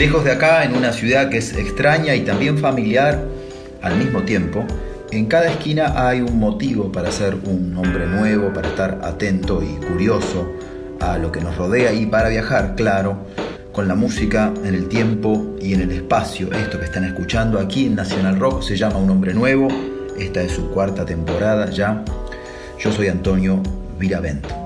Lejos de acá, en una ciudad que es extraña y también familiar al mismo tiempo, en cada esquina hay un motivo para ser un hombre nuevo, para estar atento y curioso a lo que nos rodea y para viajar, claro, con la música en el tiempo y en el espacio. Esto que están escuchando aquí en Nacional Rock se llama Un Hombre Nuevo. Esta es su cuarta temporada ya. Yo soy Antonio Viravento.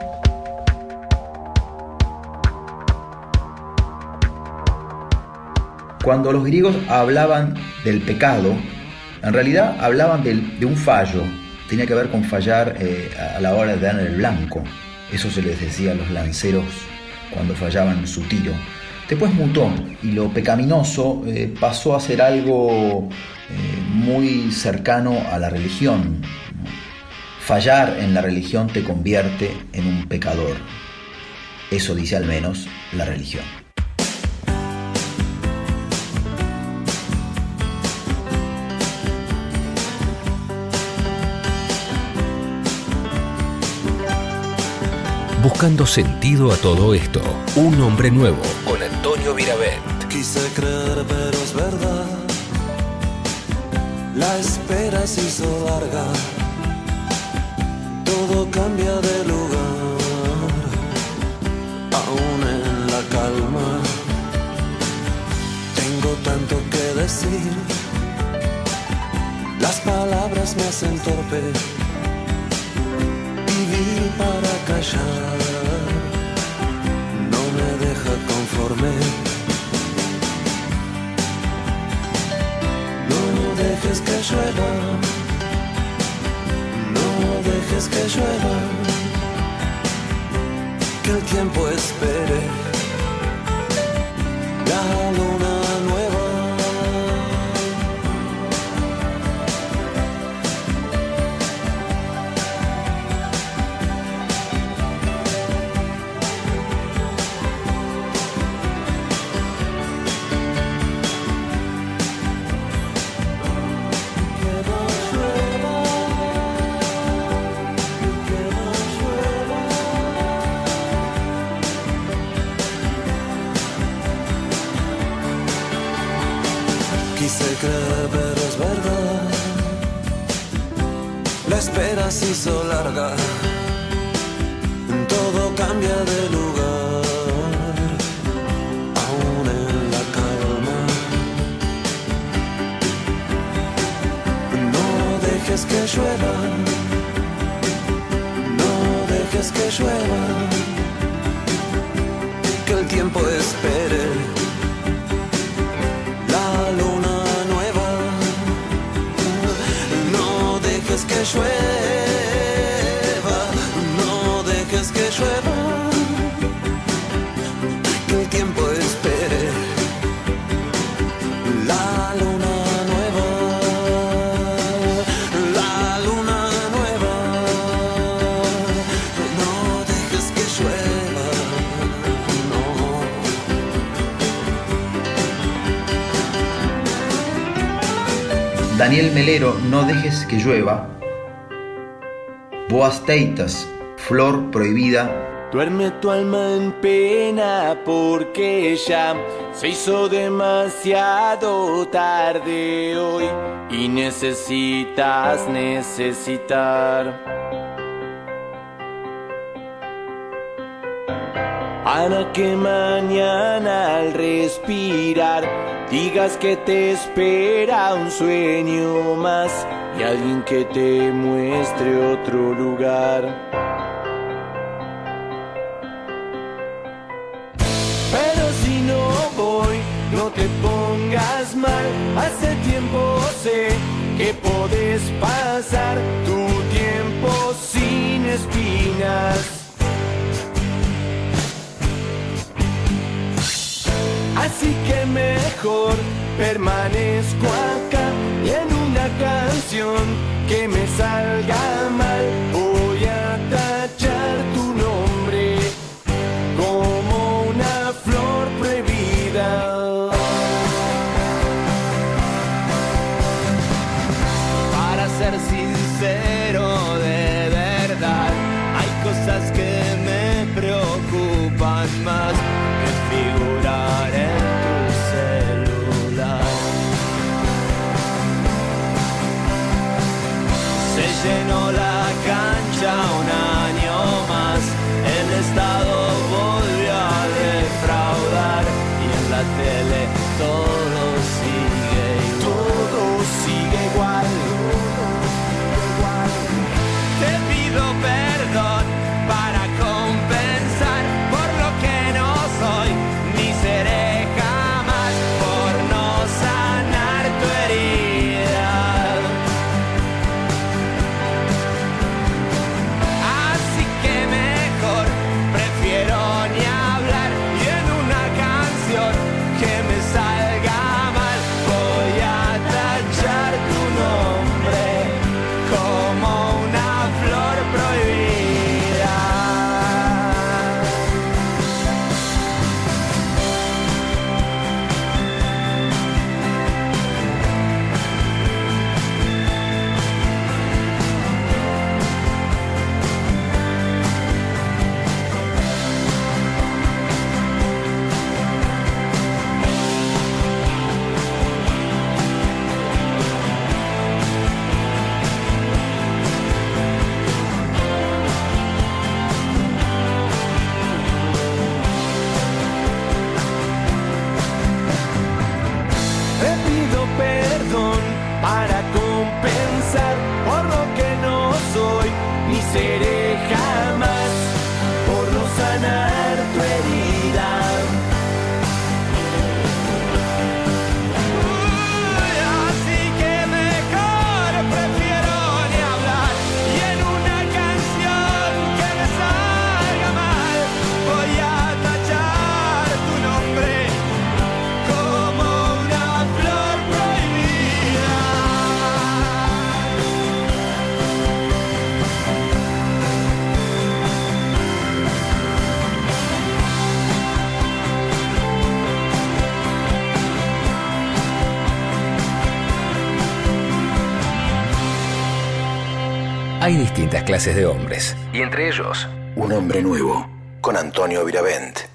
Cuando los griegos hablaban del pecado, en realidad hablaban de, un fallo. Tenía que ver con fallar eh, a la hora de dar el blanco. Eso se les decía a los lanceros cuando fallaban su tiro. Después mutó y lo pecaminoso eh, pasó a ser algo eh, muy cercano a la religión. Fallar en la religión te convierte en un pecador. Eso dice al menos la religión. Buscando sentido a todo esto, un hombre nuevo con Antonio Viravent. Quise creer, pero es verdad. La espera se hizo larga. Todo cambia de lugar. Aún en la calma. Tengo tanto que decir. Las palabras me hacen torpe para callar, no me deja conforme. No dejes que llueva, no dejes que llueva, que el tiempo espere. La luna hizo larga, todo cambia de lugar, aún en la calma. No dejes que llueva, Daniel Melero, No dejes que llueva. Boas Teitas, Flor Prohibida. Duerme tu alma en pena porque ya se hizo demasiado tarde hoy y necesitas necesitar. Para que mañana al respirar digas que te espera un sueño más y alguien que te muestre otro lugar. Pero si no voy, no te pongas mal, hace tiempo sé que podés pasar tu tiempo sin espinas. Así que mejor permanezco acá y en una canción que me salga mal hay distintas clases de hombres. Y entre ellos, un hombre nuevo, con Antonio Viravent.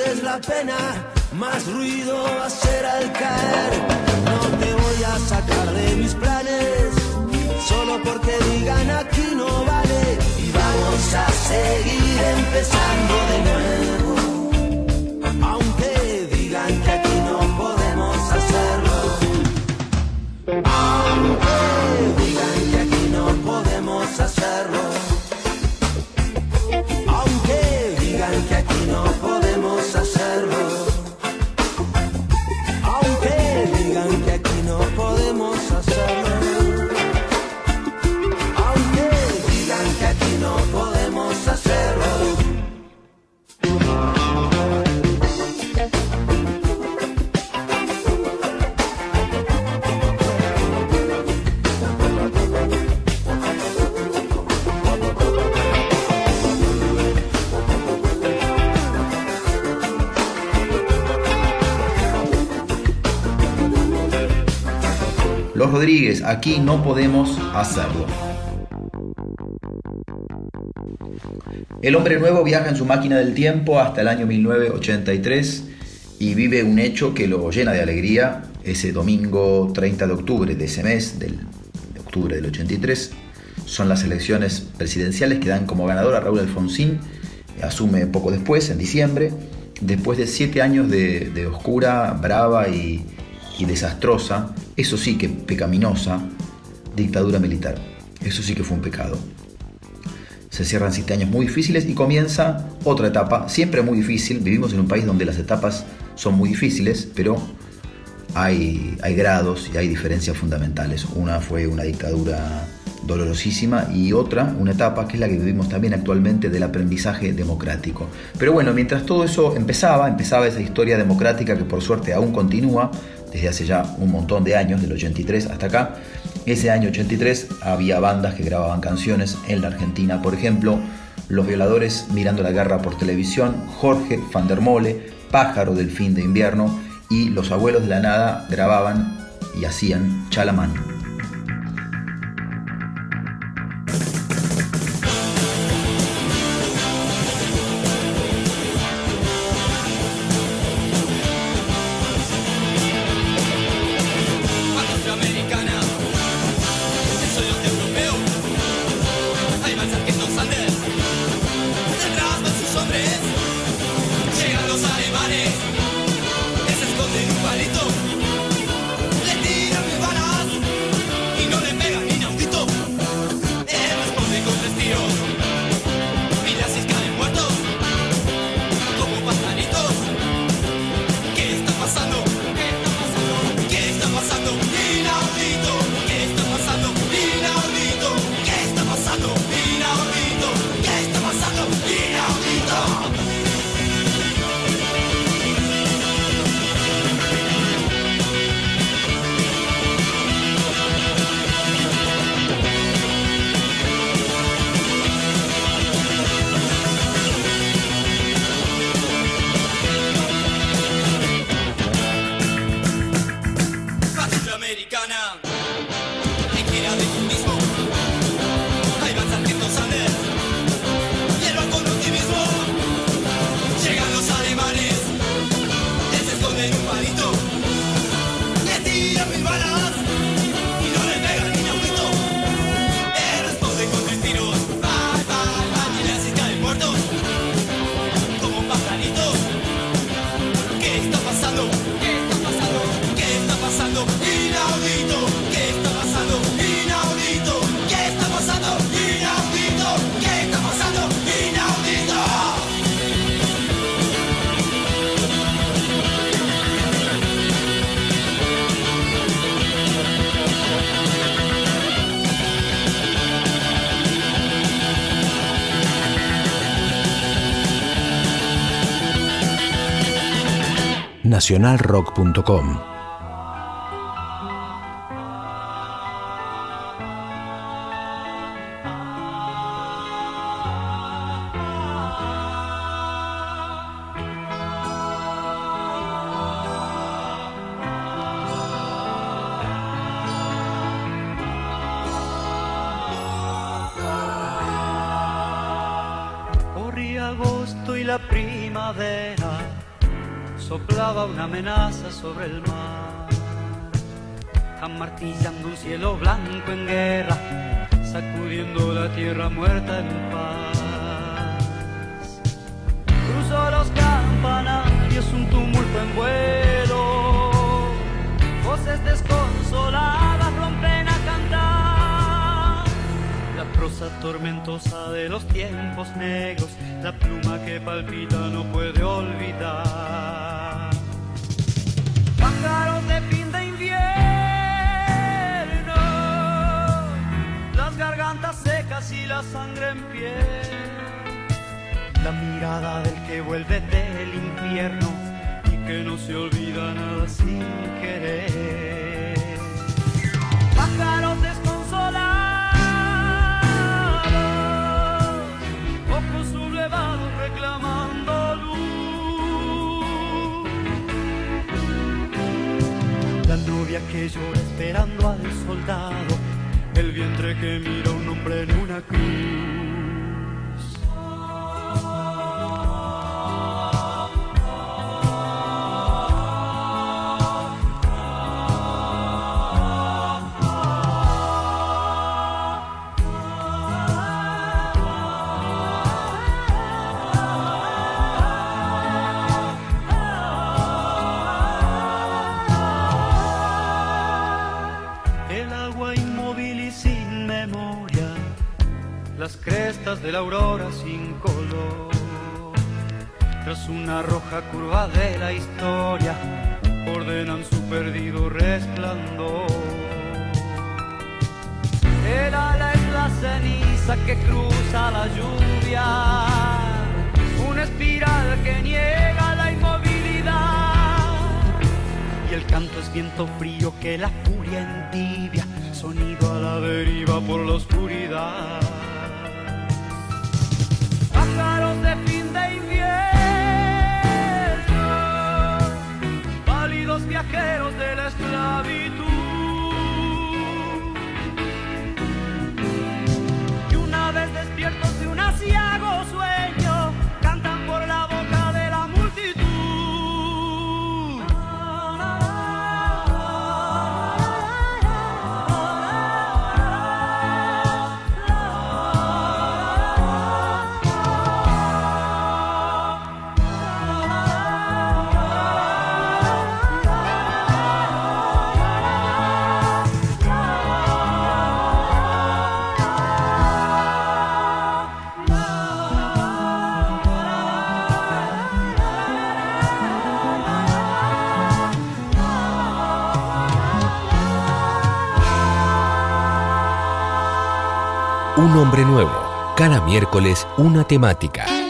es la pena, más ruido va a ser al caer. No te voy a sacar de mis planes, solo porque digan aquí no vale. Y vamos a seguir empezando de nuevo. aquí no podemos hacerlo. El hombre nuevo viaja en su máquina del tiempo hasta el año 1983 y vive un hecho que lo llena de alegría ese domingo 30 de octubre de ese mes, de octubre del 83. Son las elecciones presidenciales que dan como ganador a Raúl Alfonsín, asume poco después, en diciembre, después de siete años de oscura, brava y, y desastrosa, eso sí que pecaminosa, dictadura militar. Eso sí que fue un pecado. Se cierran siete años muy difíciles y comienza otra etapa, siempre muy difícil. Vivimos en un país donde las etapas son muy difíciles, pero hay, hay grados y hay diferencias fundamentales. Una fue una dictadura dolorosísima y otra, una etapa que es la que vivimos también actualmente del aprendizaje democrático. Pero bueno, mientras todo eso empezaba, empezaba esa historia democrática que por suerte aún continúa desde hace ya un montón de años, del 83 hasta acá, ese año 83 había bandas que grababan canciones en la Argentina, por ejemplo, Los Violadores Mirando la Guerra por Televisión, Jorge van der Mole, Pájaro del Fin de Invierno y Los Abuelos de la Nada grababan y hacían Chalamán. nacionalrock.com. fiestas de la aurora sin color. Tras una roja curva de la historia, ordenan su perdido resplandor. El ala es la ceniza que cruza la lluvia, una espiral que niega la inmovilidad. Y el canto es viento frío que la furia entibia, sonido a la deriva por la oscuridad. Viajeros de la esclavitud. Un hombre nuevo. Cada miércoles una temática.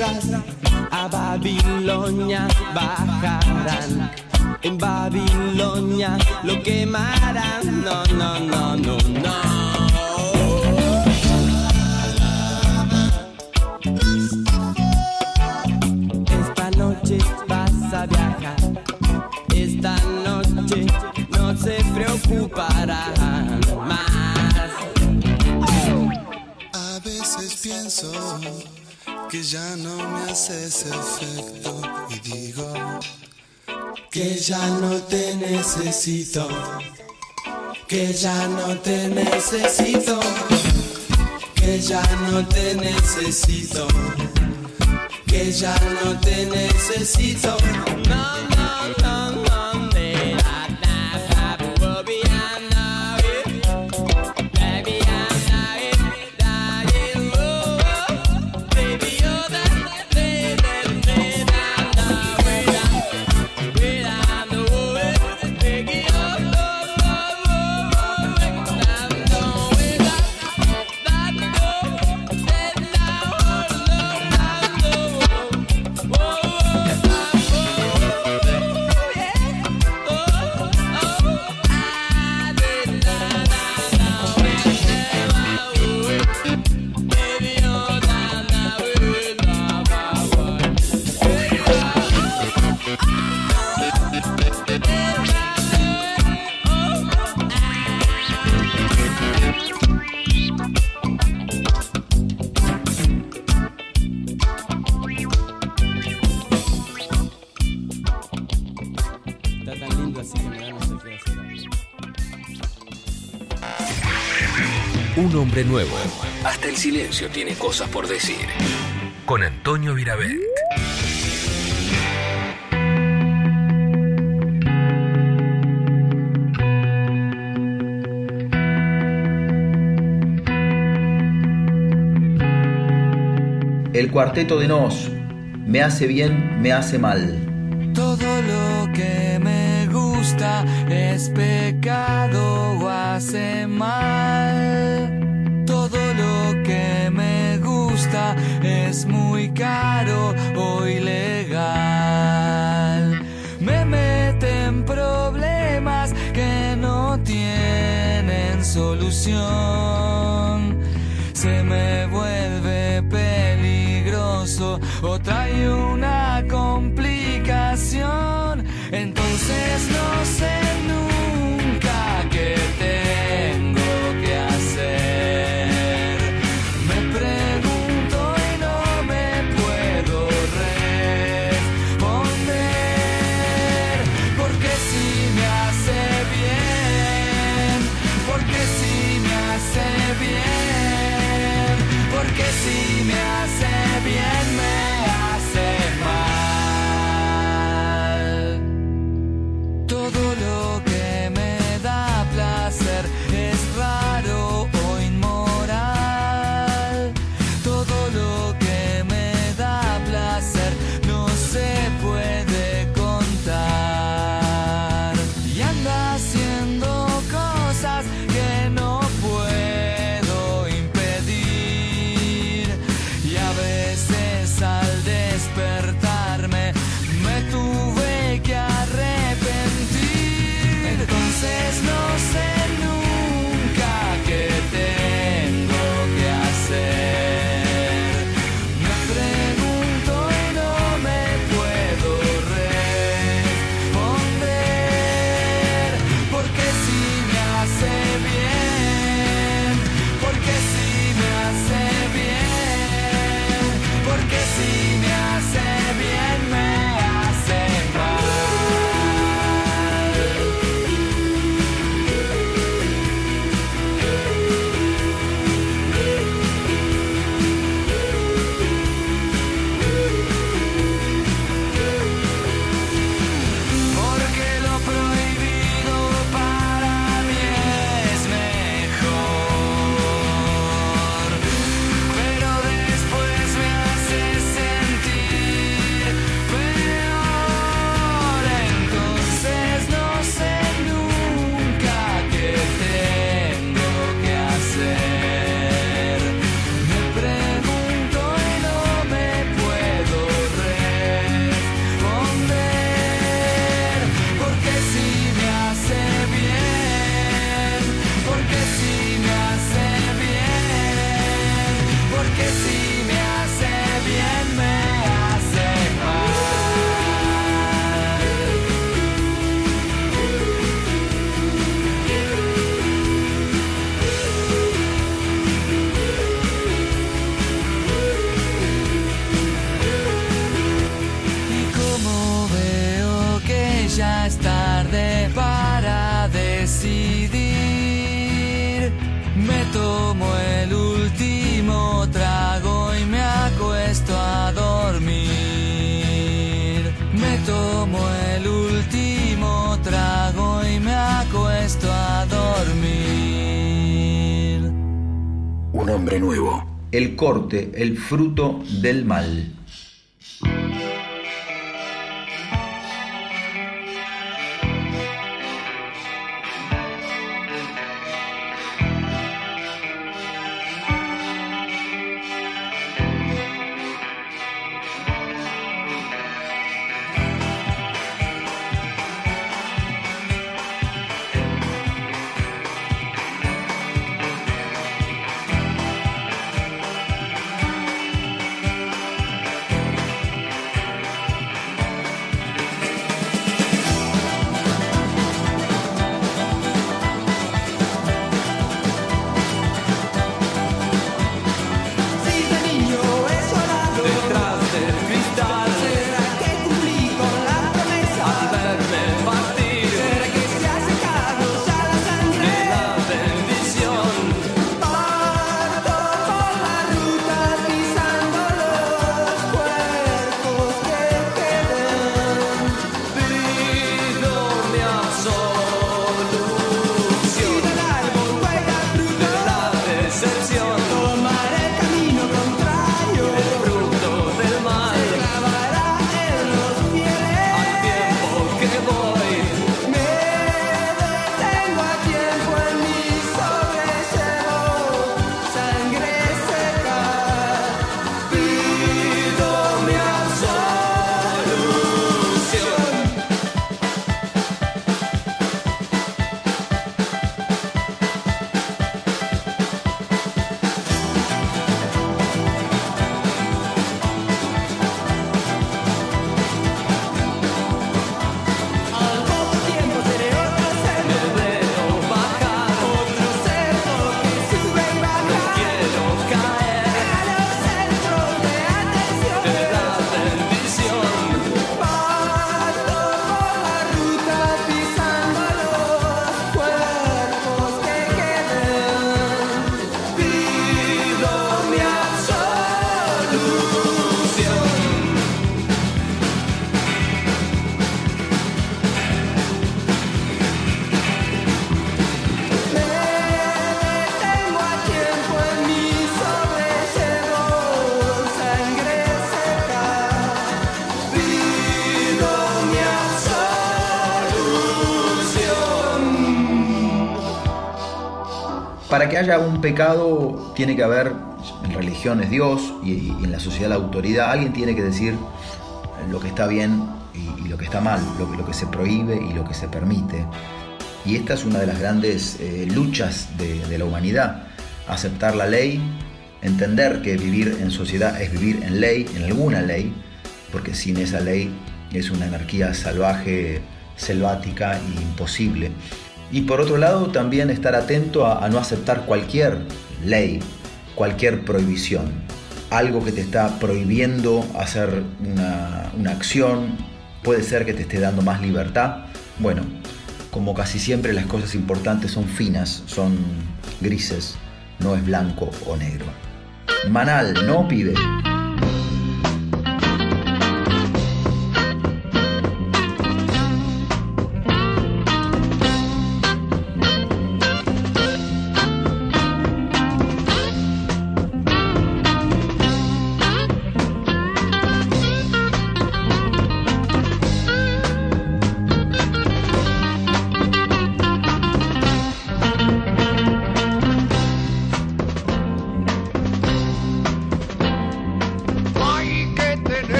A Babilonia bajarán. En Babilonia lo quemarán. No no no no no. Esta noche vas a viajar. Esta noche no se preocuparán más. A veces pienso que ya no me haces efecto y digo Que ya no te necesito, que ya no te necesito, que ya no te necesito, que ya no te necesito. No, siempre nuevo. Hasta el silencio tiene cosas por decir. Con Antonio Virabet. El cuarteto de Nos. Me hace bien, me hace mal. Todo lo que me gusta es se me vuelve peligroso. O trae un nuevo. El corte, el fruto del mal. Que haya un pecado tiene que haber, en religión es Dios y, en la sociedad la autoridad, alguien tiene que decir lo que está bien y, lo que está mal, lo, que se prohíbe y lo que se permite. Y esta es una de las grandes eh, luchas de, de la humanidad, aceptar la ley, entender que vivir en sociedad es vivir en ley, en alguna ley, porque sin esa ley es una anarquía salvaje, selvática e imposible. Y por otro lado, también estar atento a, no aceptar cualquier ley, cualquier prohibición. Algo que te está prohibiendo hacer una, una acción, puede ser que te esté dando más libertad. Bueno, como casi siempre las cosas importantes son finas, son grises, no es blanco o negro. Manal, no pide.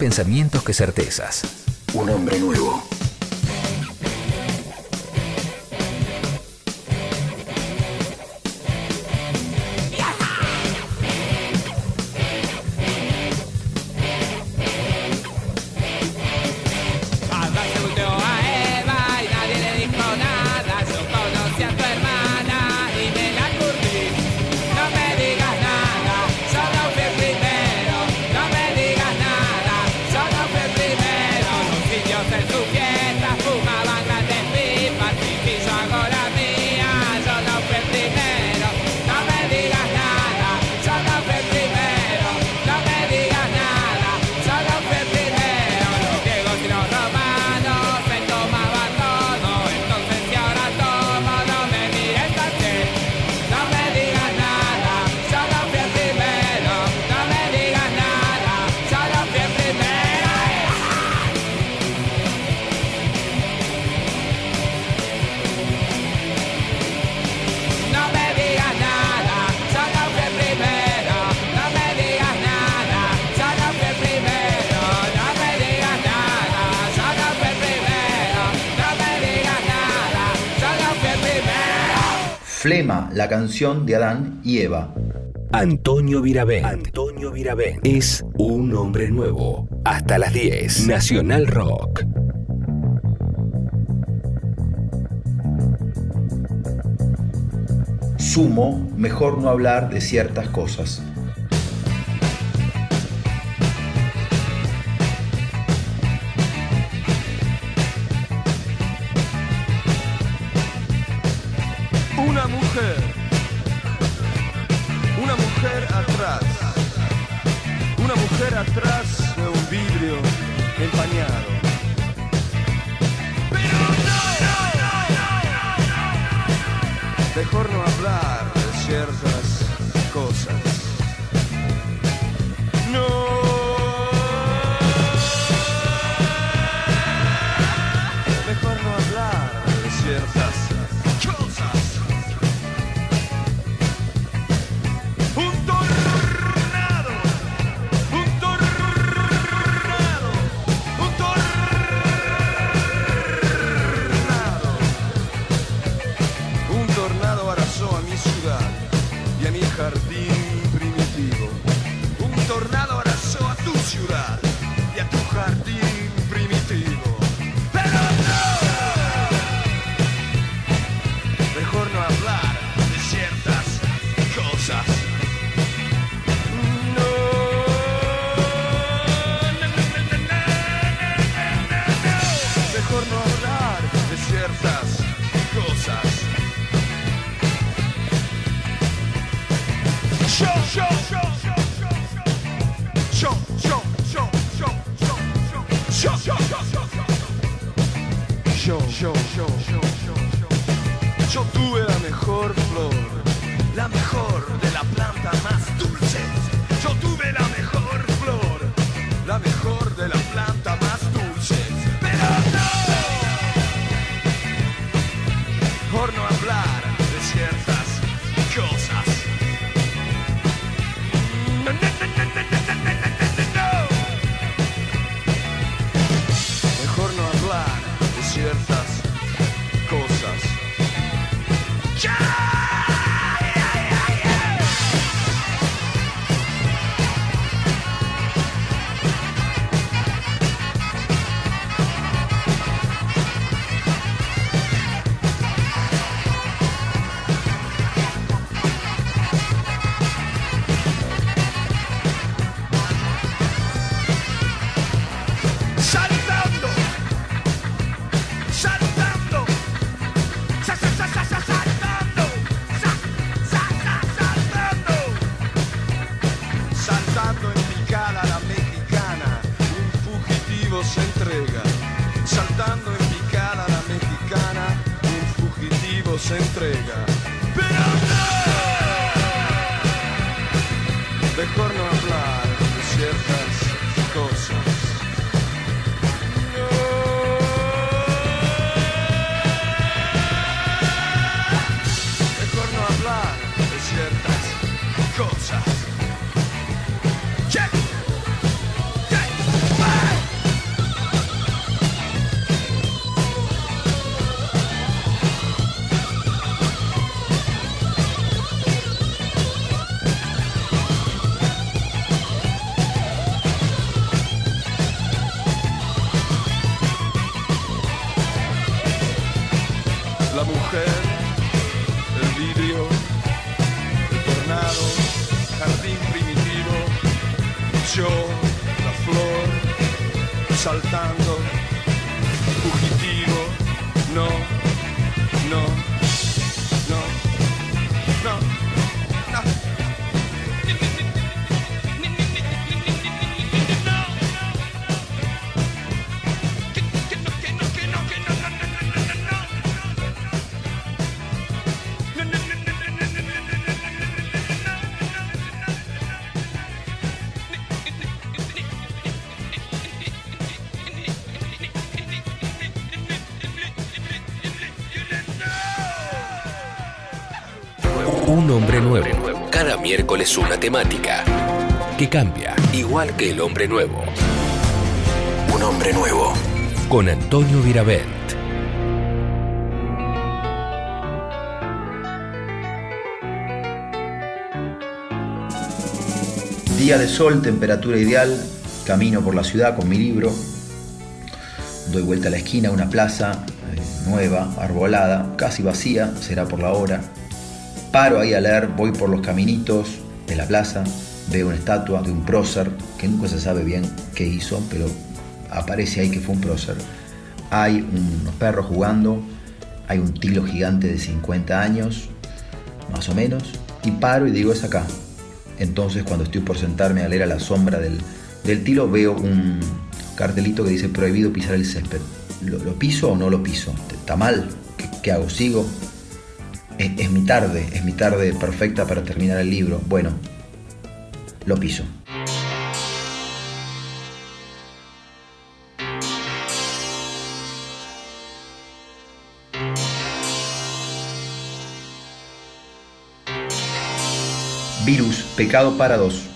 Pensamientos que certezas. Un hombre nuevo. La canción de Adán y Eva. Antonio Virabén. Antonio Virabén. Es un hombre nuevo. Hasta las 10. Nacional Rock. Sumo, mejor no hablar de ciertas cosas. saltando en picada la mexicana, un fugitivo se entrega. Pero no, mejor no. hombre nuevo. Cada miércoles una temática que cambia, igual que el hombre nuevo. Un hombre nuevo. Con Antonio Viravent. Día de sol, temperatura ideal, camino por la ciudad con mi libro, doy vuelta a la esquina, una plaza eh, nueva, arbolada, casi vacía, será por la hora, Paro ahí a leer, voy por los caminitos de la plaza, veo una estatua de un prócer, que nunca se sabe bien qué hizo, pero aparece ahí que fue un prócer. Hay unos perros jugando, hay un tilo gigante de 50 años, más o menos, y paro y digo, es acá. Entonces cuando estoy por sentarme a leer a la sombra del, del tilo, veo un cartelito que dice prohibido pisar el césped. ¿Lo, piso o no lo piso? ¿Está mal? ¿Qué, qué hago? ¿Sigo? Es, mi tarde, es mi tarde perfecta para terminar el libro. Bueno, lo piso. Virus, pecado para dos.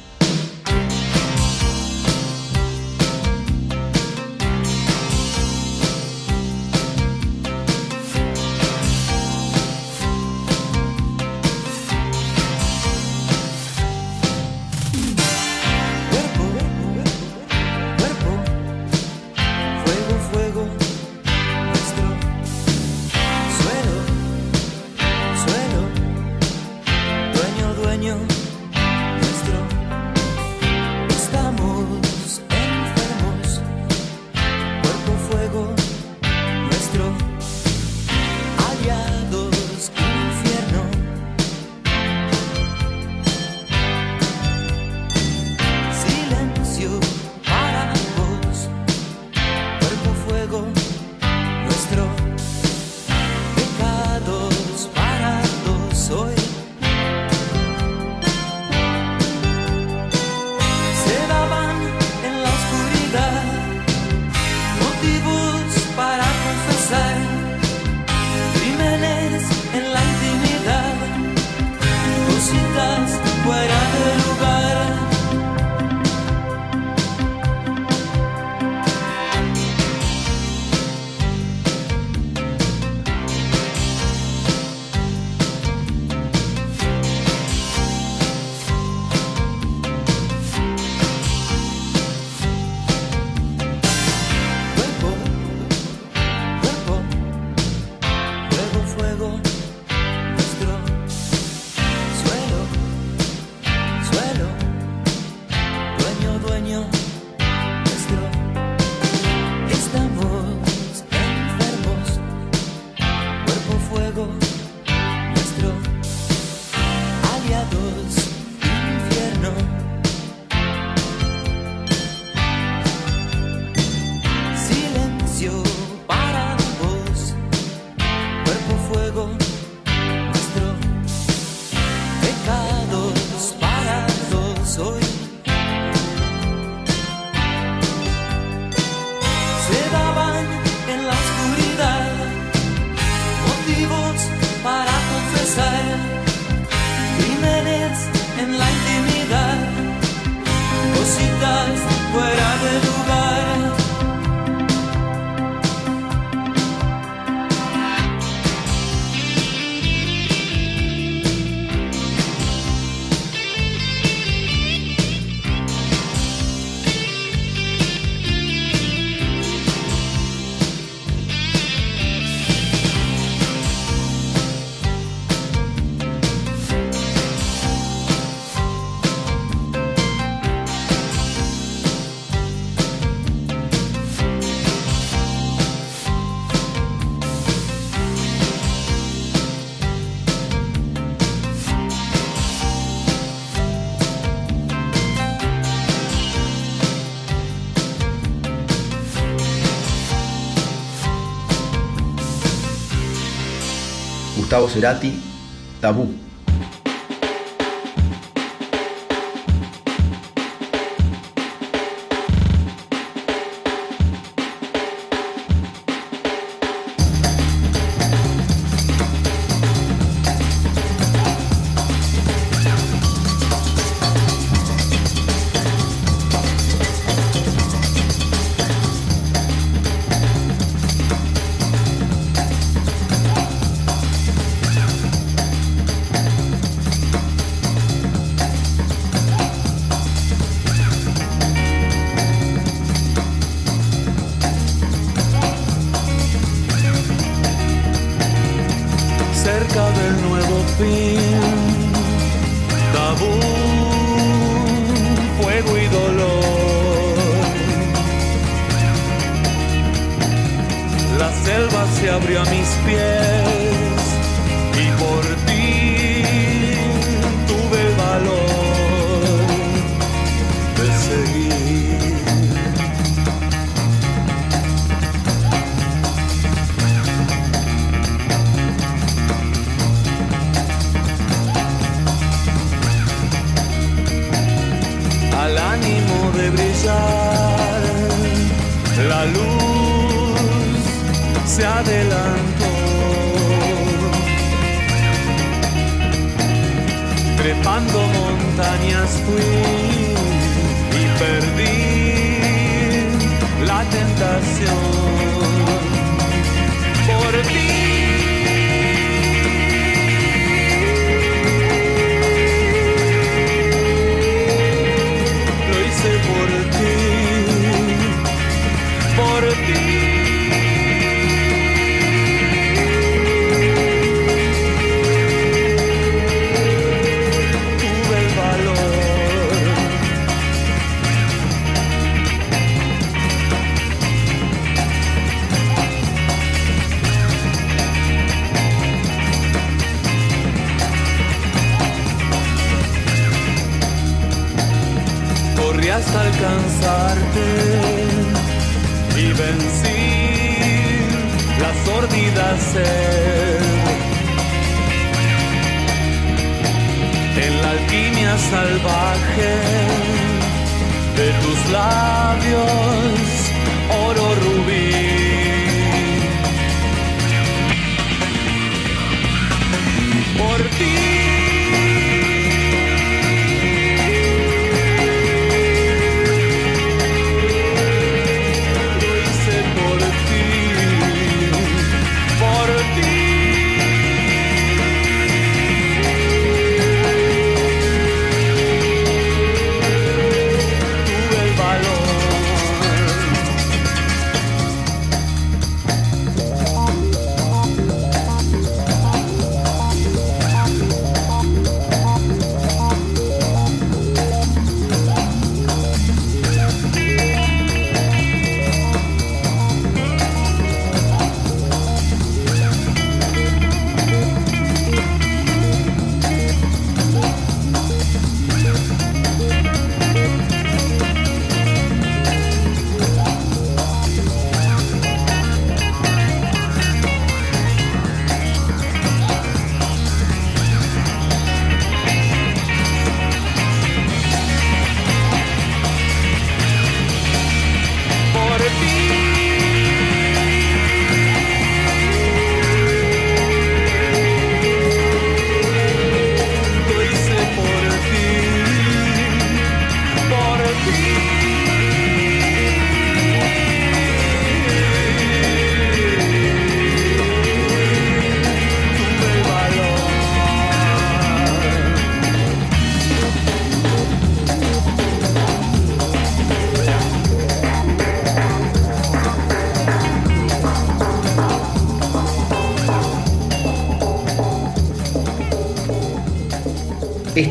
Gustavo Cerati, Tabú.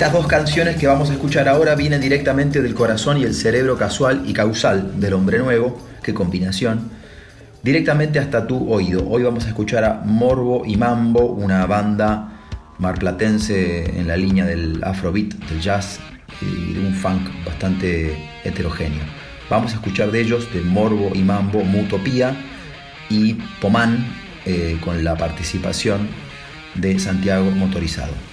Estas dos canciones que vamos a escuchar ahora vienen directamente del corazón y el cerebro casual y causal del hombre nuevo, qué combinación, directamente hasta tu oído. Hoy vamos a escuchar a Morbo y Mambo, una banda marplatense en la línea del afrobeat, del jazz y de un funk bastante heterogéneo. Vamos a escuchar de ellos, de Morbo y Mambo, Mutopía y Pomán, eh, con la participación de Santiago Motorizado.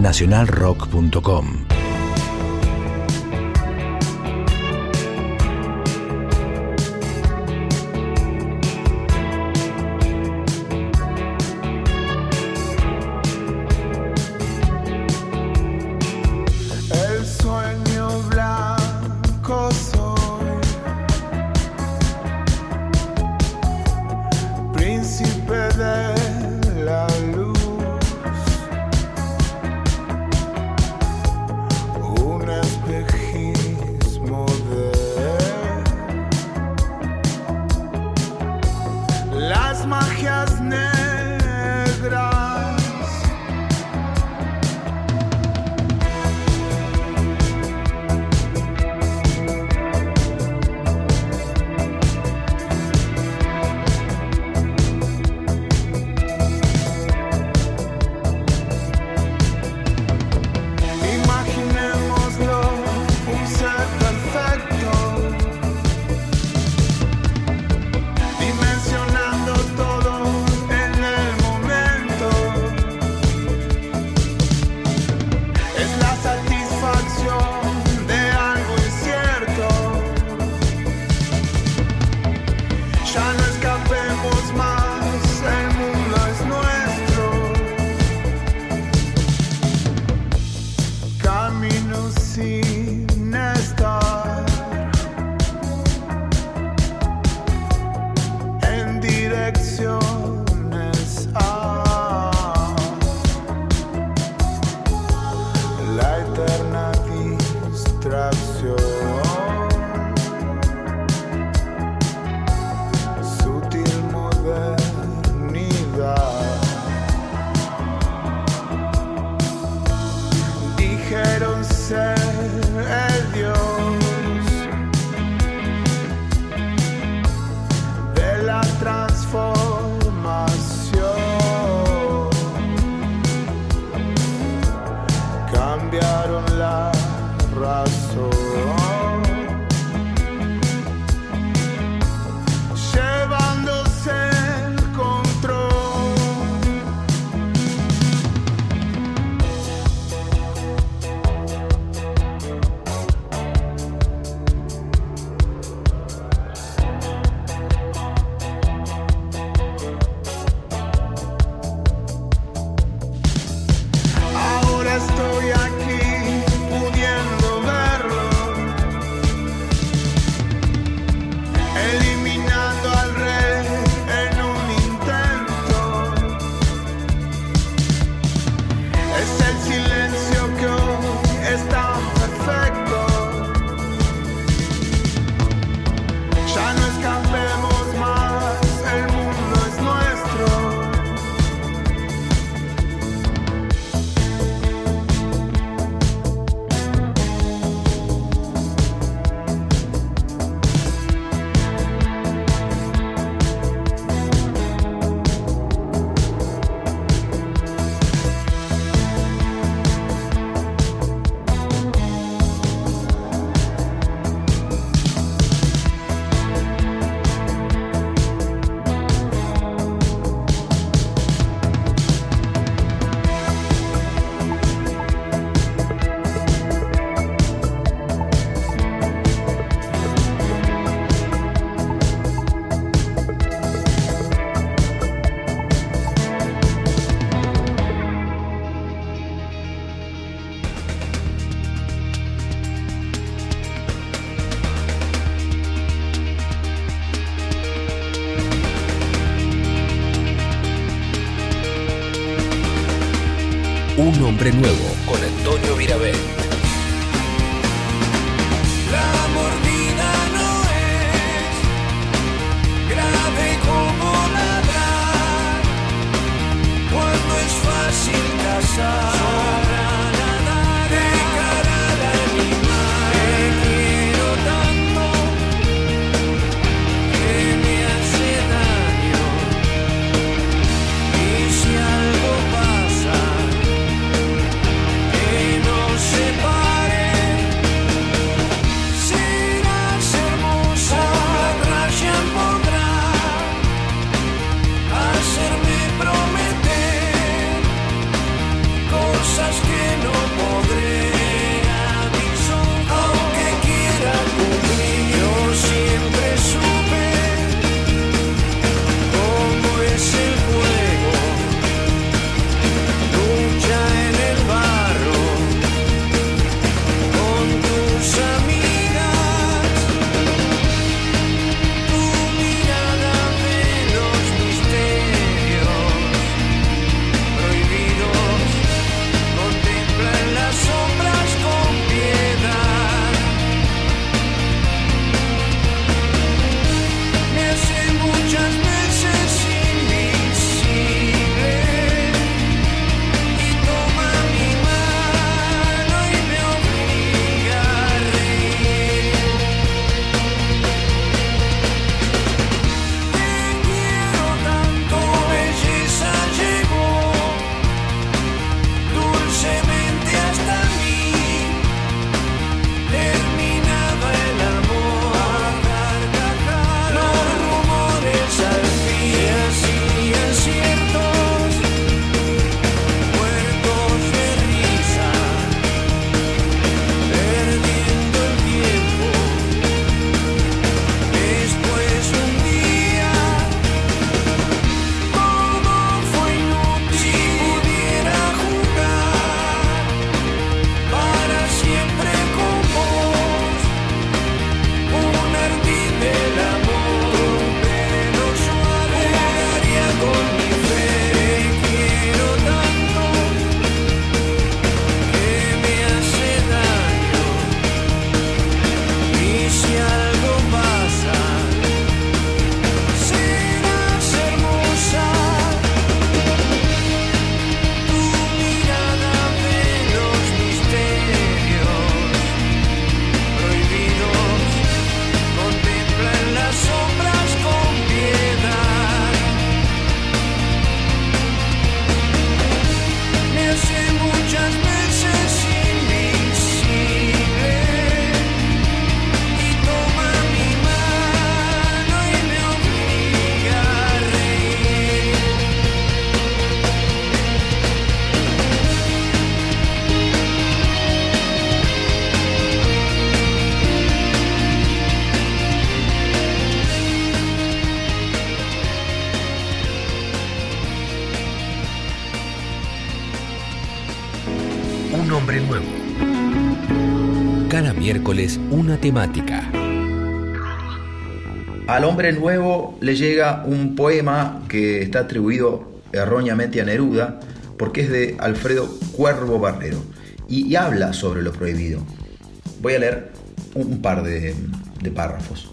nacionalrock.com. Hombre nuevo con Antonio Virabel. Al hombre nuevo le llega un poema que está atribuido erróneamente a Neruda porque es de Alfredo Cuervo Barrero y, habla sobre lo prohibido. Voy a leer un par de párrafos.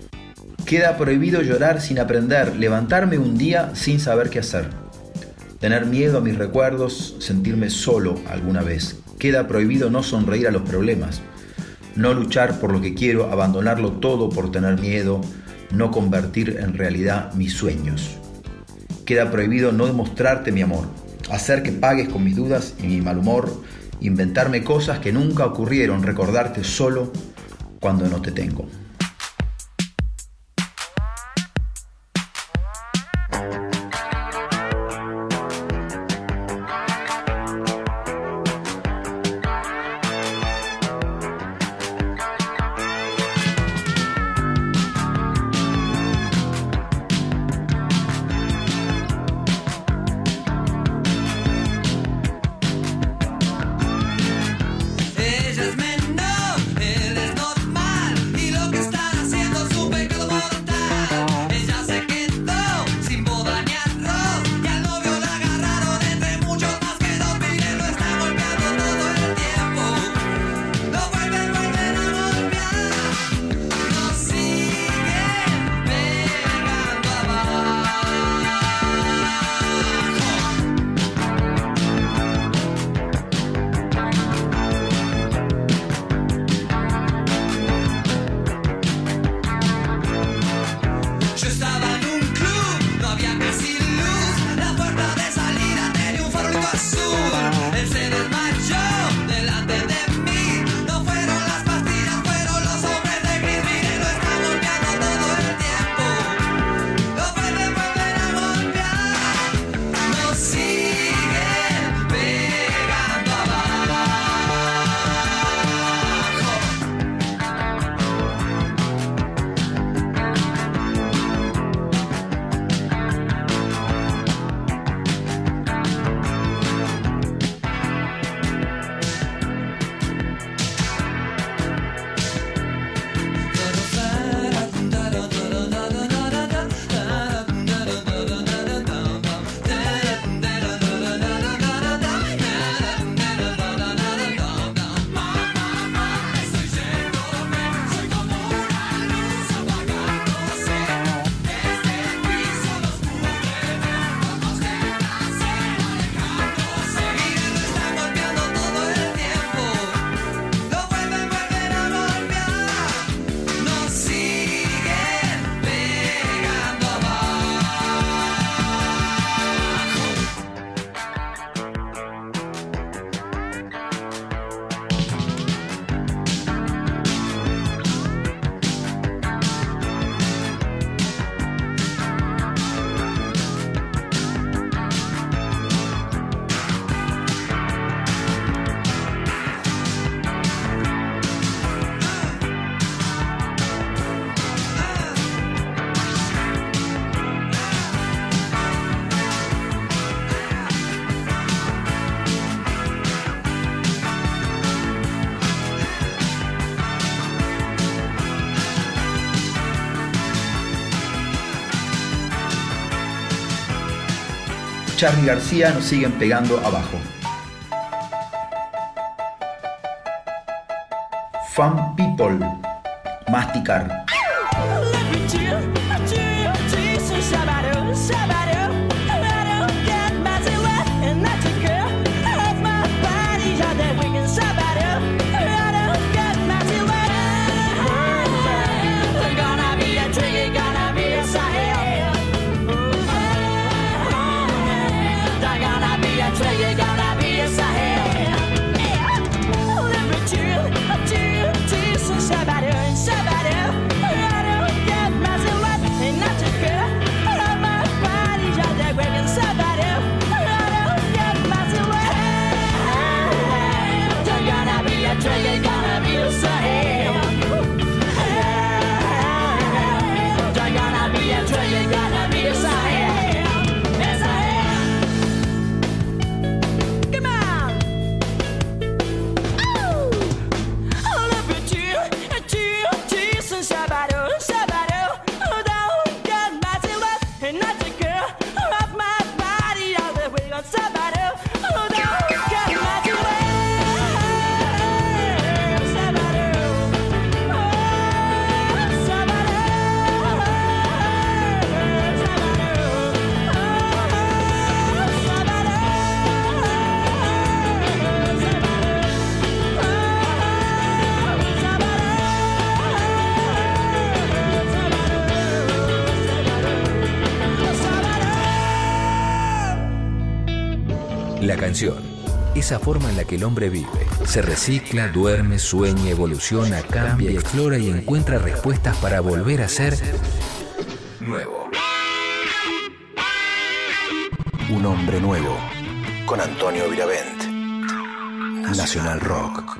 Queda prohibido llorar sin aprender, levantarme un día sin saber qué hacer, tener miedo a mis recuerdos, sentirme solo alguna vez. Queda prohibido no sonreír a los problemas, no luchar por lo que quiero, abandonarlo todo por tener miedo, no convertir en realidad mis sueños. Queda prohibido no demostrarte mi amor, hacer que pagues con mis dudas y mi mal humor, inventarme cosas que nunca ocurrieron, recordarte solo cuando no te tengo. Charlie García nos siguen pegando abajo. Fan People, masticar. Esa forma en la que el hombre vive, se recicla, duerme, sueña, evoluciona, cambia, explora y encuentra respuestas para volver a ser nuevo. Un hombre nuevo, con Antonio Viravent. Nacional Rock.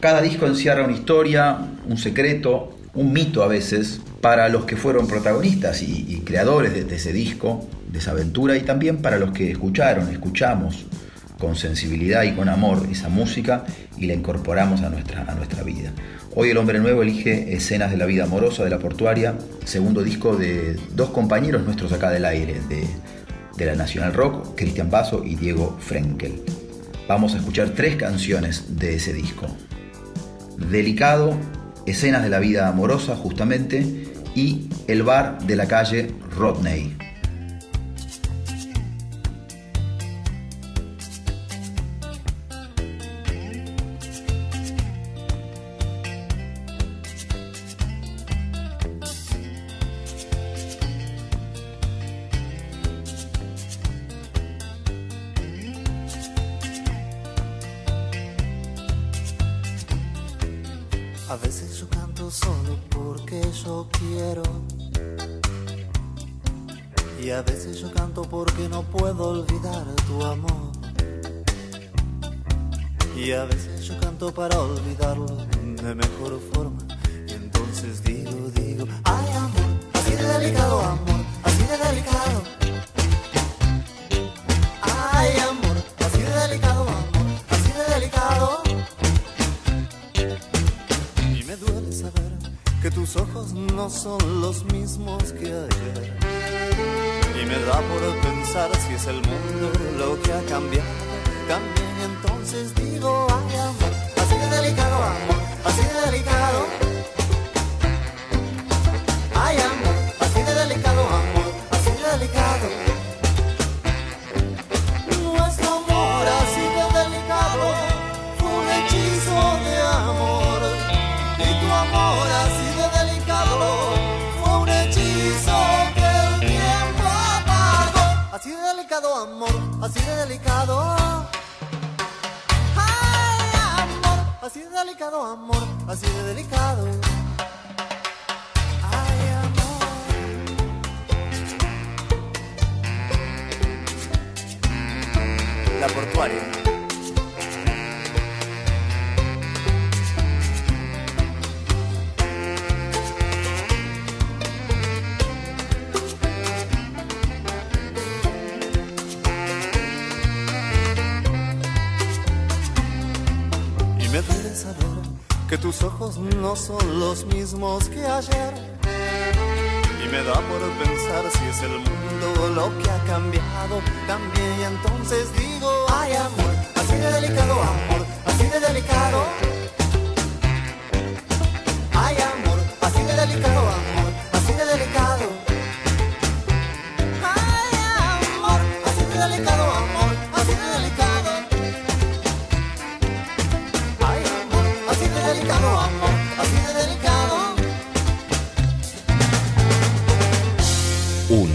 Cada disco encierra una historia, un secreto, un mito a veces, para los que fueron protagonistas y, y creadores de, de ese disco, de esa aventura, y también para los que escucharon, escuchamos con sensibilidad y con amor esa música y la incorporamos a nuestra, a nuestra vida. Hoy el hombre nuevo elige escenas de la vida amorosa de la portuaria, segundo disco de dos compañeros nuestros acá del aire, de, de la Nacional Rock, Cristian Basso y Diego Frenkel. Vamos a escuchar tres canciones de ese disco. Delicado, escenas de la vida amorosa justamente, y El bar de la calle Rodney. Son los mismos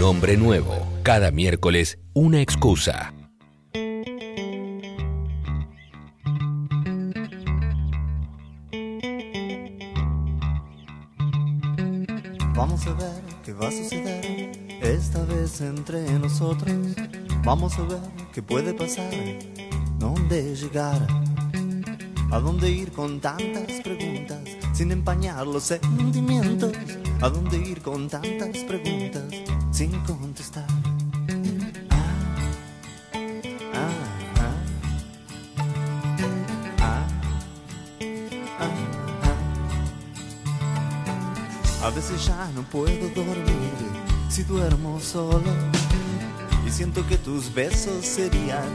Un hombre nuevo. Cada miércoles, una excusa. Vamos a ver qué va a suceder esta vez entre nosotros. Vamos a ver qué puede pasar, dónde llegar, a dónde ir con tantas preguntas sin empañar los sentimientos, a dónde ir con tantas preguntas sin contestar. A veces ya no puedo dormir si duermo solo y siento que tus besos serían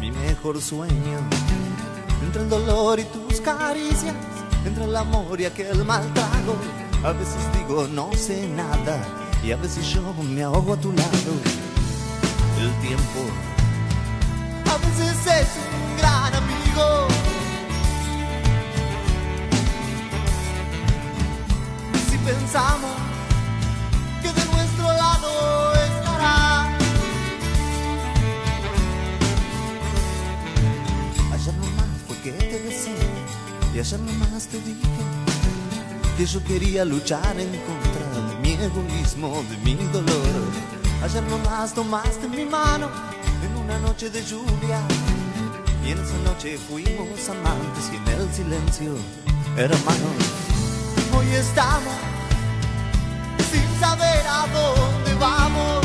mi mejor sueño. Entre el dolor y tus caricias, entre el amor y aquel mal trago, a veces digo no sé nada y a veces yo me ahogo a tu lado. El tiempo a veces es un gran amigo. Si pensamos que de nuestro lado estará, allá nomás fue que te decía y allá nomás te dije que yo quería luchar en contra egoísmo, de mi dolor. Ayer nomás tomaste mi mano en una noche de lluvia. Y en esa noche fuimos amantes y en el silencio, hermanos. Hoy estamos sin saber a dónde vamos.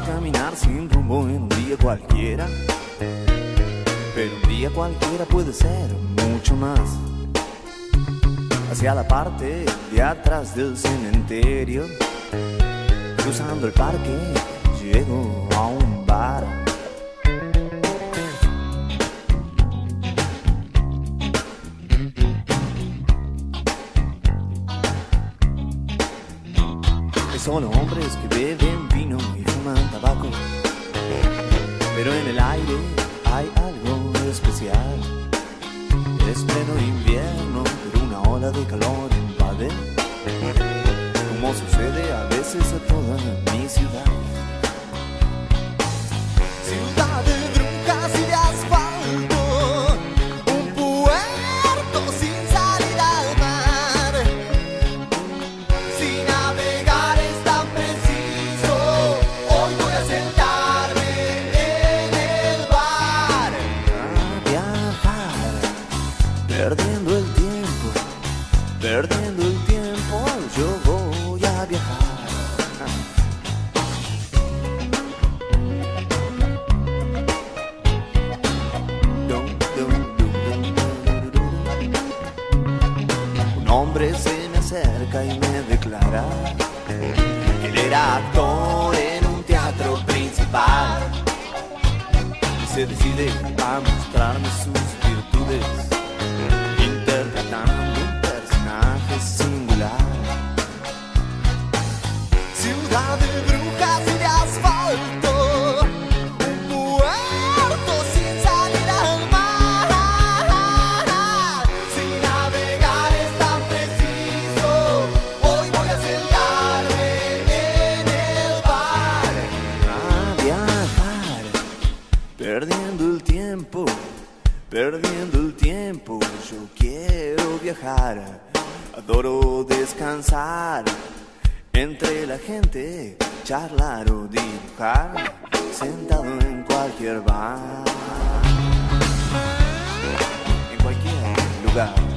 Caminar sin rumbo en un día cualquiera. Pero un día cualquiera puede ser mucho más. Hacia la parte de atrás del cementerio, cruzando el parque, llego a un bar adoro descansar. Entre la gente, charlar o dibujar, sentado en cualquier bar, en cualquier lugar.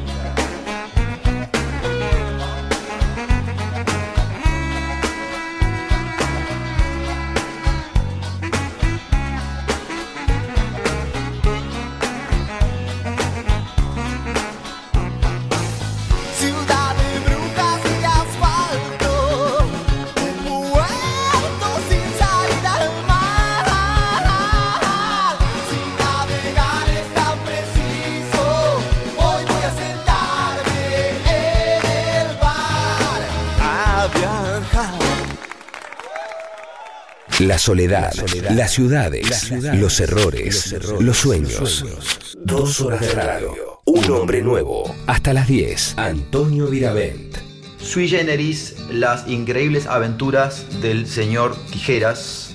soledad, las ciudades, los, errores, los, sueños. Dos horas de radio, un hombre nuevo. Hasta las 10, Antonio Viravent. Sui generis, las increíbles aventuras del señor Tijeras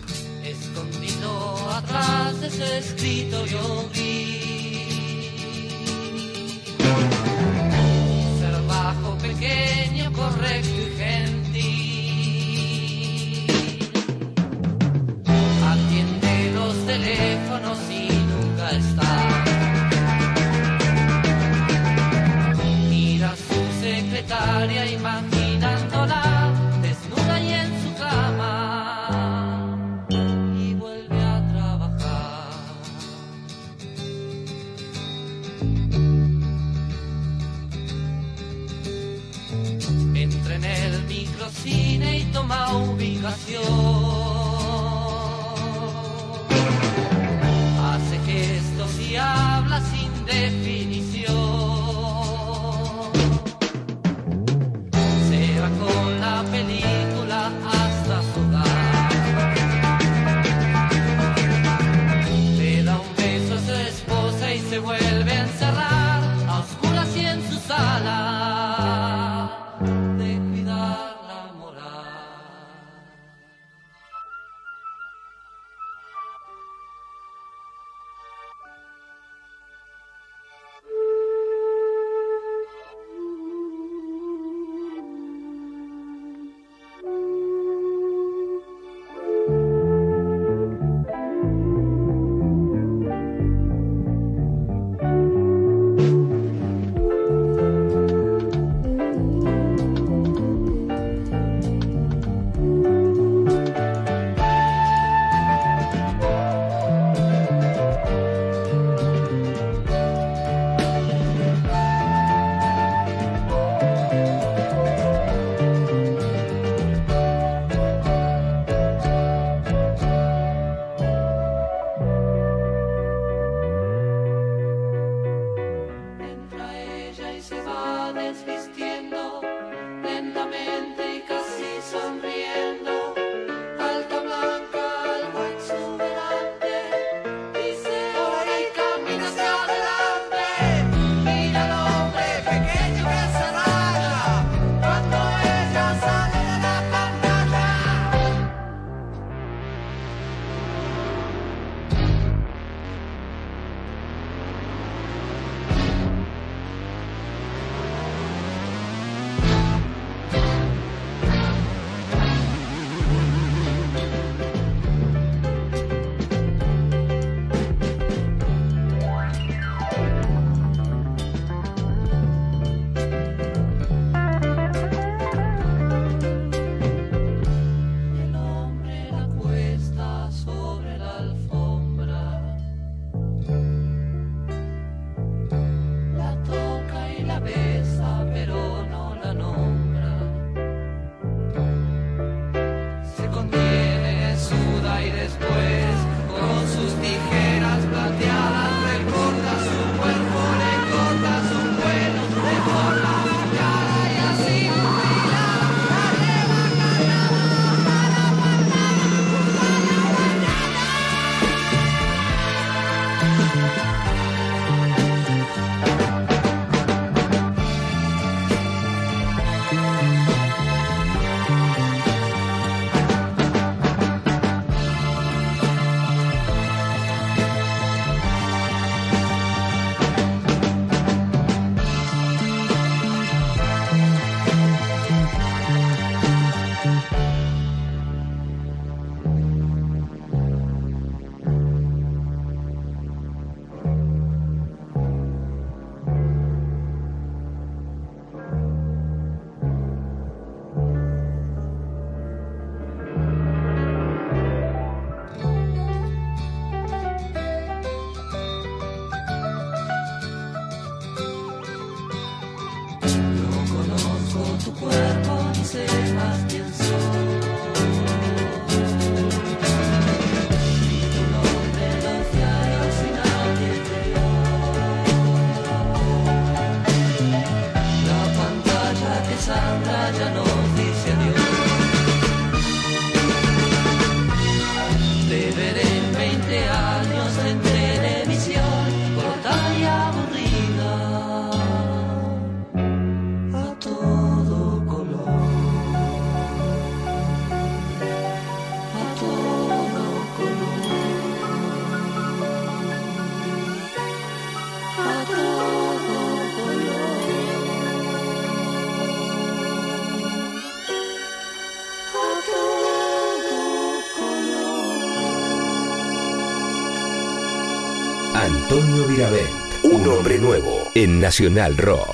Un hombre nuevo en Nacional Rock.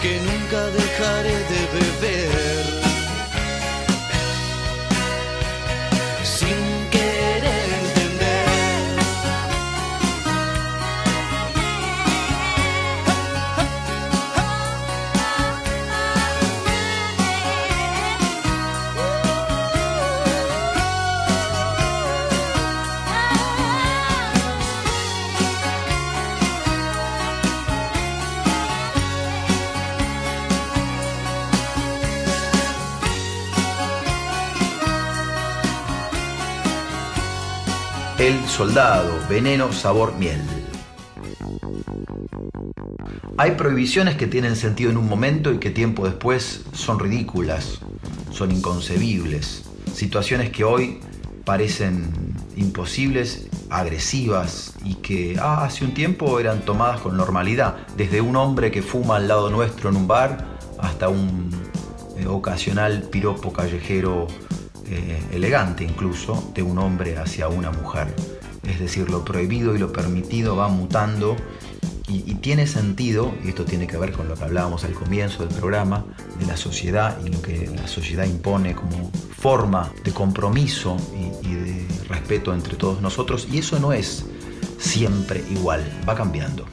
que nunca dejaré de beber. Soldado, veneno, sabor, miel. Hay prohibiciones que tienen sentido en un momento y que tiempo después son ridículas, son inconcebibles. Situaciones que hoy parecen imposibles, agresivas y que ah, hace un tiempo eran tomadas con normalidad. Desde un hombre que fuma al lado nuestro en un bar hasta un eh, ocasional piropo callejero eh, elegante incluso de un hombre hacia una mujer. Es decir, lo prohibido y lo permitido va mutando y, tiene sentido, y esto tiene que ver con lo que hablábamos al comienzo del programa, de la sociedad y lo que la sociedad impone como forma de compromiso y de respeto entre todos nosotros, y eso no es siempre igual, va cambiando.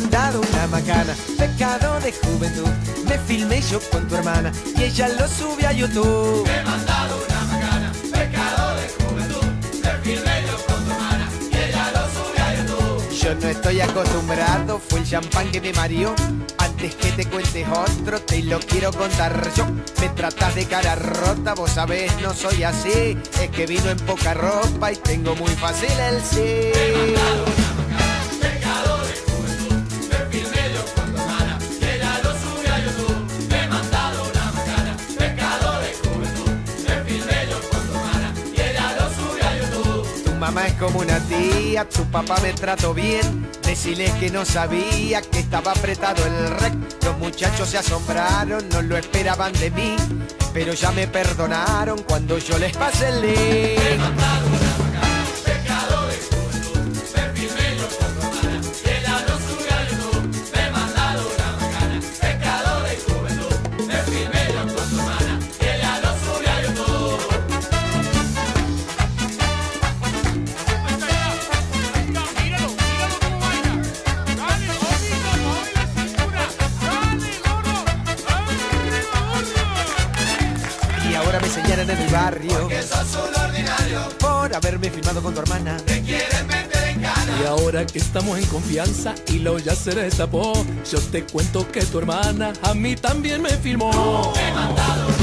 Mandado una macana, pecado de juventud. Me filmé yo con tu hermana y ella lo sube a YouTube. Me he mandado una macana, pecado de juventud. Me filmé yo con tu hermana y ella lo sube a YouTube. Yo no estoy acostumbrado, fue el champán que me mareó. Antes que te cuentes otro, te lo quiero contar yo. Me tratas de cara rota, vos sabés, no soy así. Es que vino en poca ropa y tengo muy fácil el sí. Mamá es como una tía, tu papá me trató bien. Decirles que no sabía que estaba apretado el rec. Los muchachos se asombraron, no lo esperaban de mí. Pero ya me perdonaron cuando yo les pasé el link. Por haberme filmado con tu hermana. Te quieren meter en cana. Y ahora que estamos en confianza y lo ya se destapó, yo te cuento que tu hermana a mí también me filmó. Me he mandado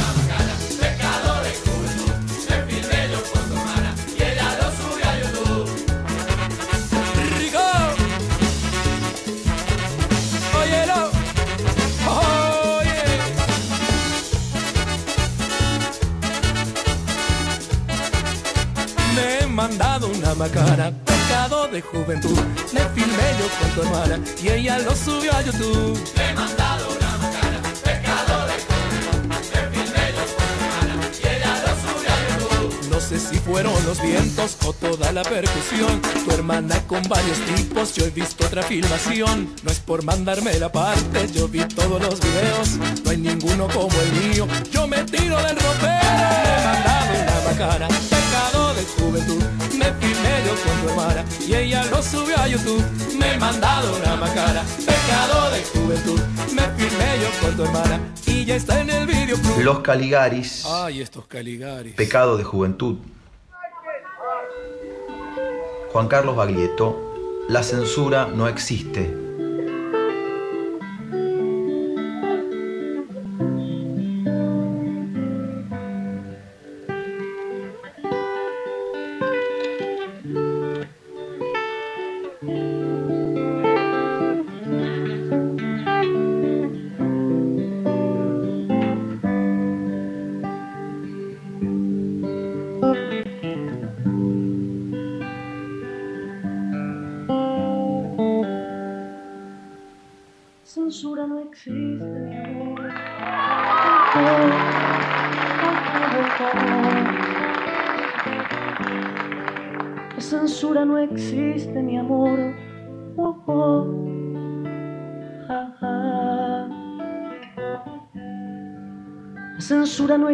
mandado una macana, pecado de juventud. Me filmé yo con tu hermana y ella lo subió a YouTube. Fueron los vientos o toda la percusión. Tu hermana con varios tipos, yo he visto otra filmación. No es por mandarme la parte, yo vi todos los videos. No hay ninguno como el mío. Yo me tiro del ropero. Me he mandado una macana, pecado de juventud. Me filmé yo con tu hermana y ella lo subió a YouTube. Me he mandado una macana, pecado de juventud. Me filmé yo con tu hermana y ya está en el video Los Caligaris, Ay, estos Caligaris. pecado de juventud. Juan Carlos Baglietto, la censura no existe.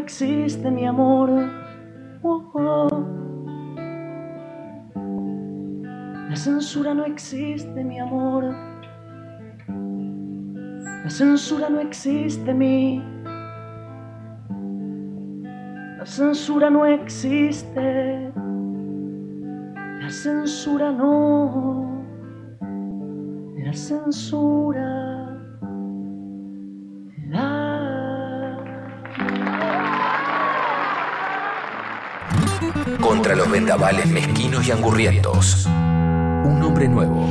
Existe, mi amor. Oh, oh. La censura no existe, mi amor. La censura no existe, mi. La censura no existe. La censura no. La censura. Contra los vendavales mezquinos y angurrientos. Un hombre nuevo.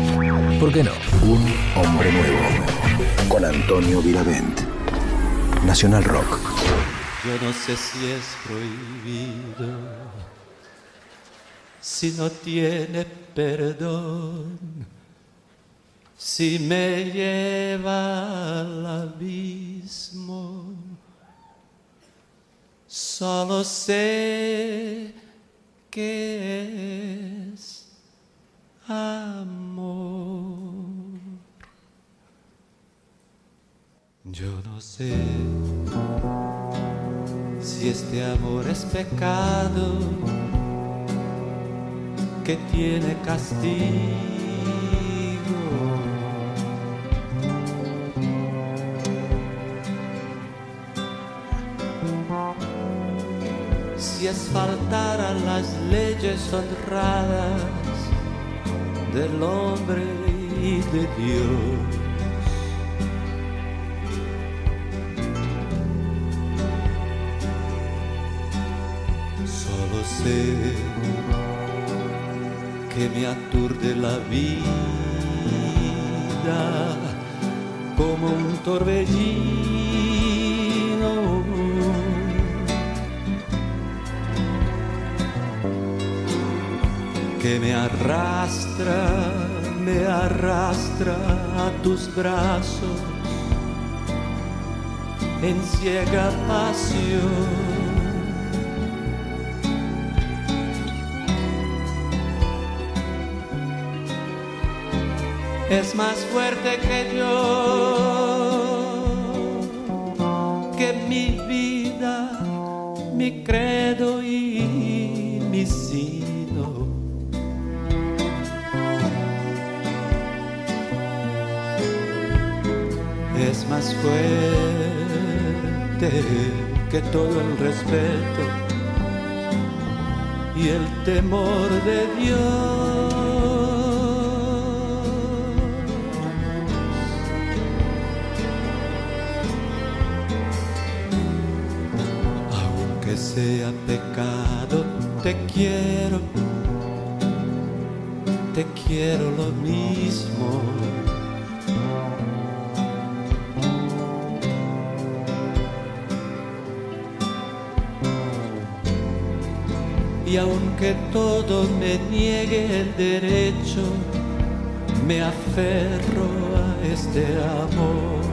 ¿Por qué no? Un hombre nuevo. Con Antonio Viravent. Nacional Rock. Yo no sé si es prohibido, si no tiene perdón, si me lleva al abismo. Solo sé que es amor. Yo no sé si este amor es pecado que tiene castigo. Si es faltar a las leyes honradas del hombre y de Dios. Solo sé que me aturde la vida como un torbellino. Que me arrastra, me arrastra a tus brazos en ciega pasión. es más fuerte que yo, que mi vida, mi credo más fuerte que todo el respeto y el temor de Dios. aunque sea pecado, te quiero, Aunque todo me niegue el derecho, me aferro a este amor.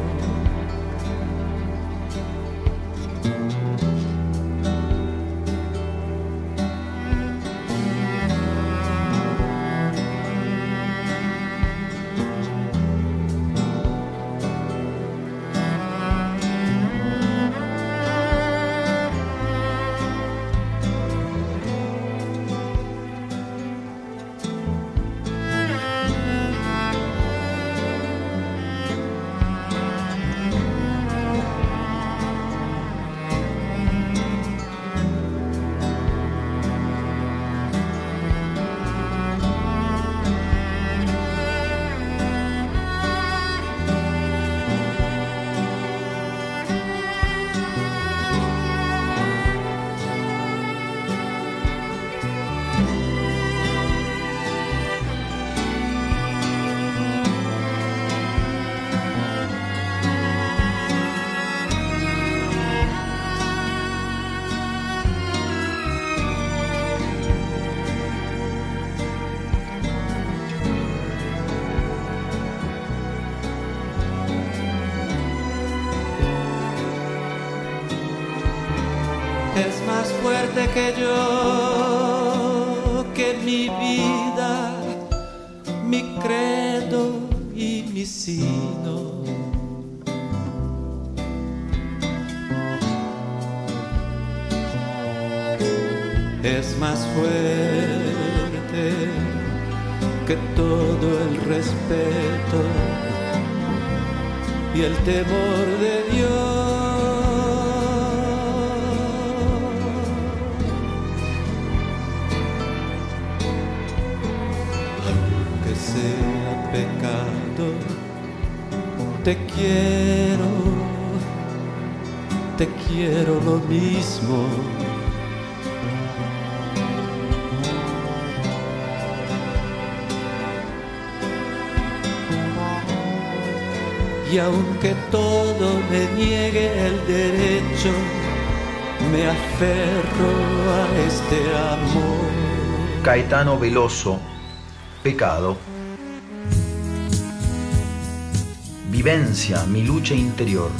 que yo Te quiero, te quiero lo mismo. Y aunque todo me niegue el derecho, me aferro a este amor. Caetano Veloso, pecado. vivencia, mi lucha interior.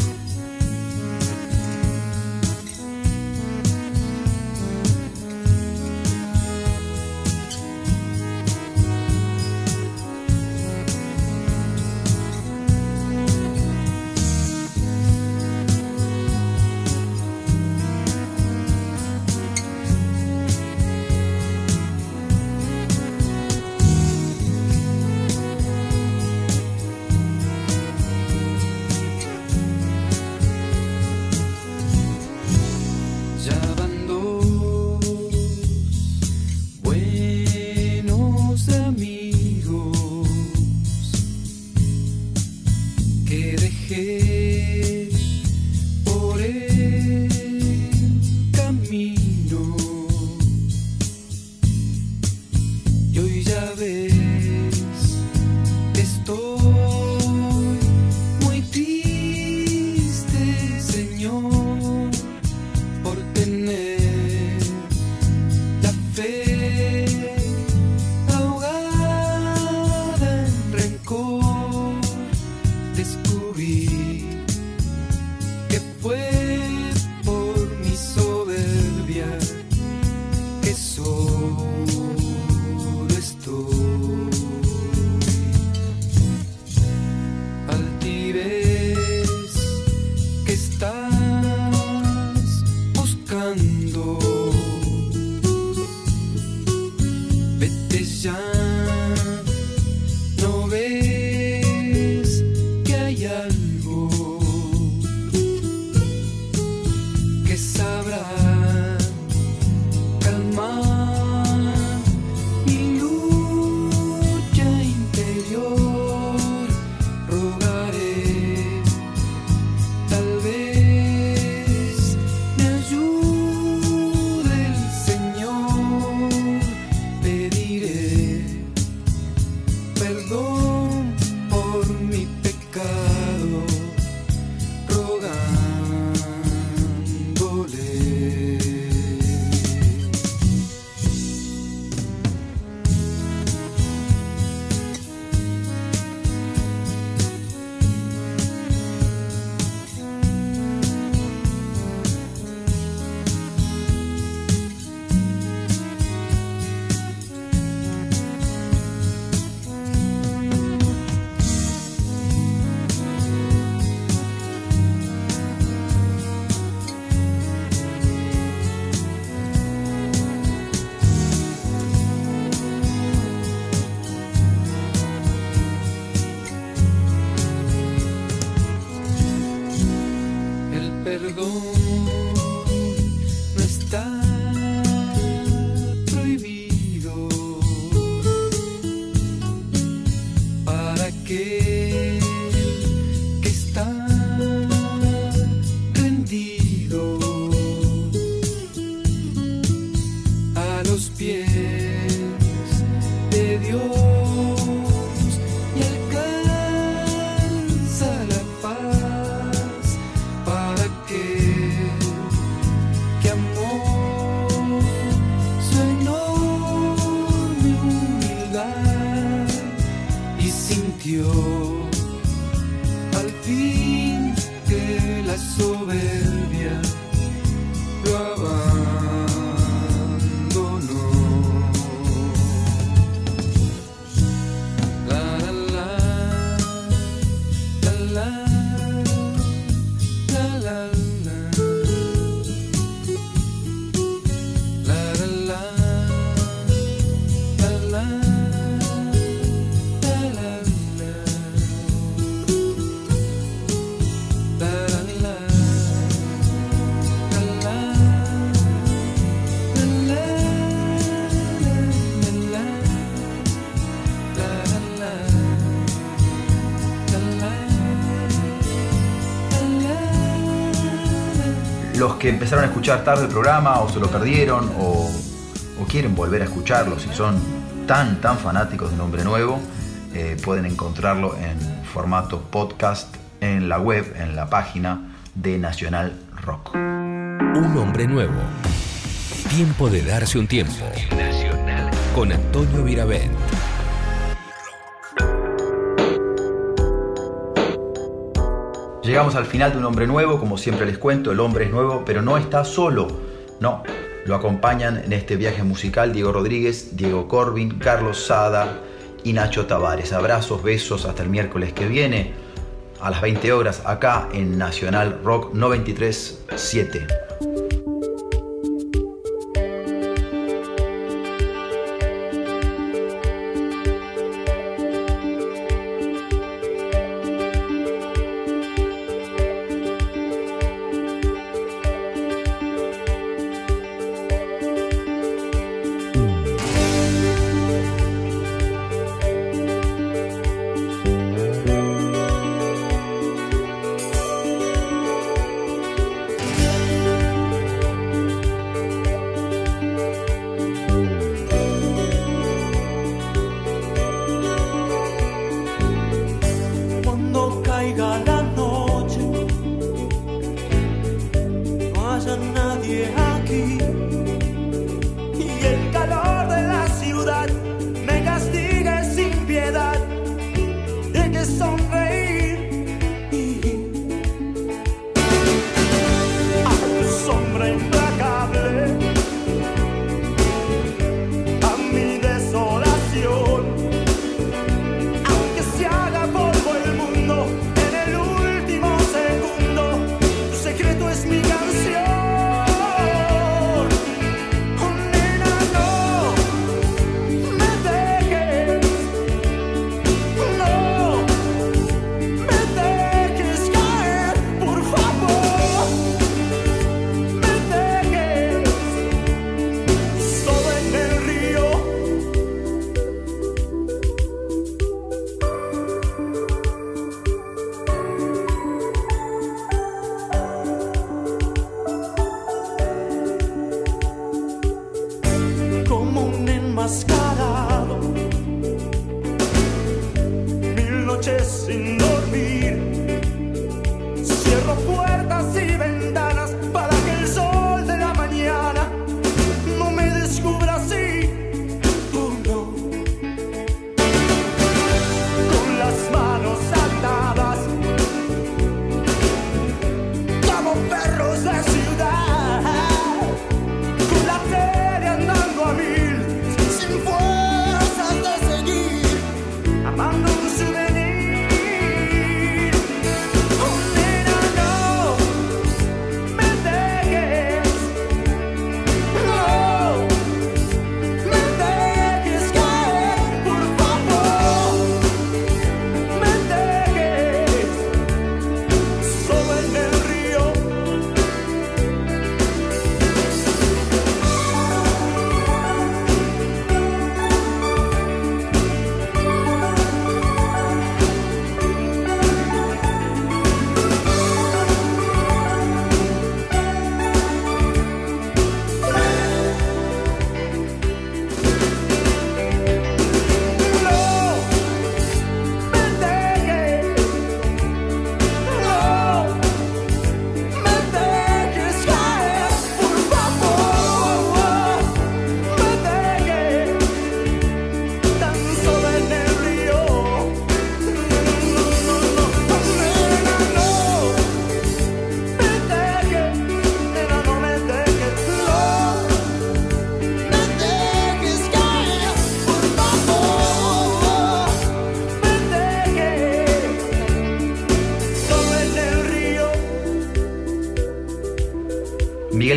Que empezaron a escuchar tarde el programa o se lo perdieron o, o quieren volver a escucharlo, si son tan, tan fanáticos de Nombre Nuevo, eh, pueden encontrarlo en formato podcast en la web, en la página de Nacional Rock. Un hombre nuevo. Tiempo de darse un tiempo. Nacional. Con Antonio Viravent. Llegamos al final de Un Hombre Nuevo, como siempre les cuento, el hombre es nuevo, pero no está solo. No, lo acompañan en este viaje musical Diego Rodríguez, Diego Corbin, Carlos Sada y Nacho Tavares. Abrazos, besos, hasta el miércoles que viene a las 20 horas acá en Nacional Rock 937.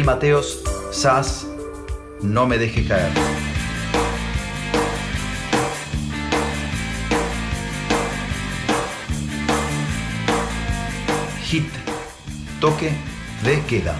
Mateos, Sass, No me deje caer. Hit, toque de queda.